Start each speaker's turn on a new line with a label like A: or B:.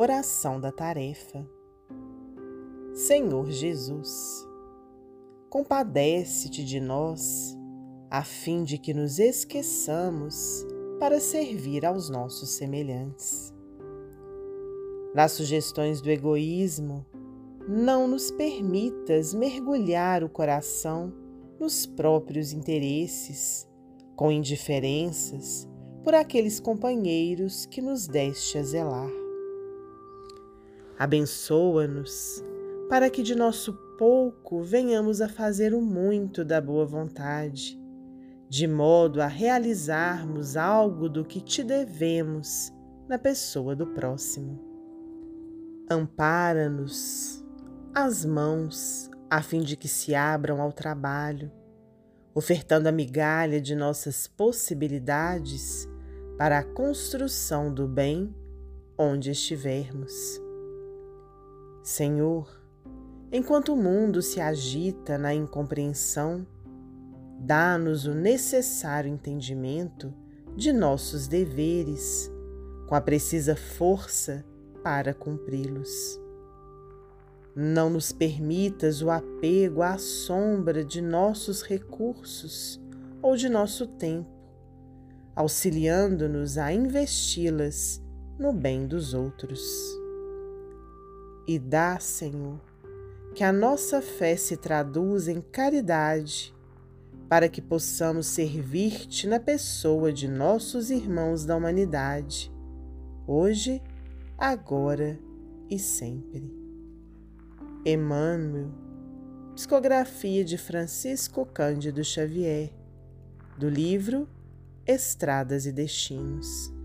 A: Oração da Tarefa. Senhor Jesus, compadece-te de nós, a fim de que nos esqueçamos para servir aos nossos semelhantes. Nas sugestões do egoísmo, não nos permitas mergulhar o coração nos próprios interesses, com indiferenças por aqueles companheiros que nos deste a zelar. Abençoa-nos para que de nosso pouco venhamos a fazer o muito da boa vontade, de modo a realizarmos algo do que te devemos na pessoa do próximo. Ampara-nos as mãos a fim de que se abram ao trabalho, ofertando a migalha de nossas possibilidades para a construção do bem onde estivermos. Senhor, enquanto o mundo se agita na incompreensão, dá-nos o necessário entendimento de nossos deveres, com a precisa força para cumpri-los. Não nos permitas o apego à sombra de nossos recursos ou de nosso tempo, auxiliando-nos a investi-las no bem dos outros. E dá, Senhor, que a nossa fé se traduza em caridade, para que possamos servir-te na pessoa de nossos irmãos da humanidade, hoje, agora e sempre. Emmanuel, psicografia de Francisco Cândido Xavier, do livro Estradas e Destinos.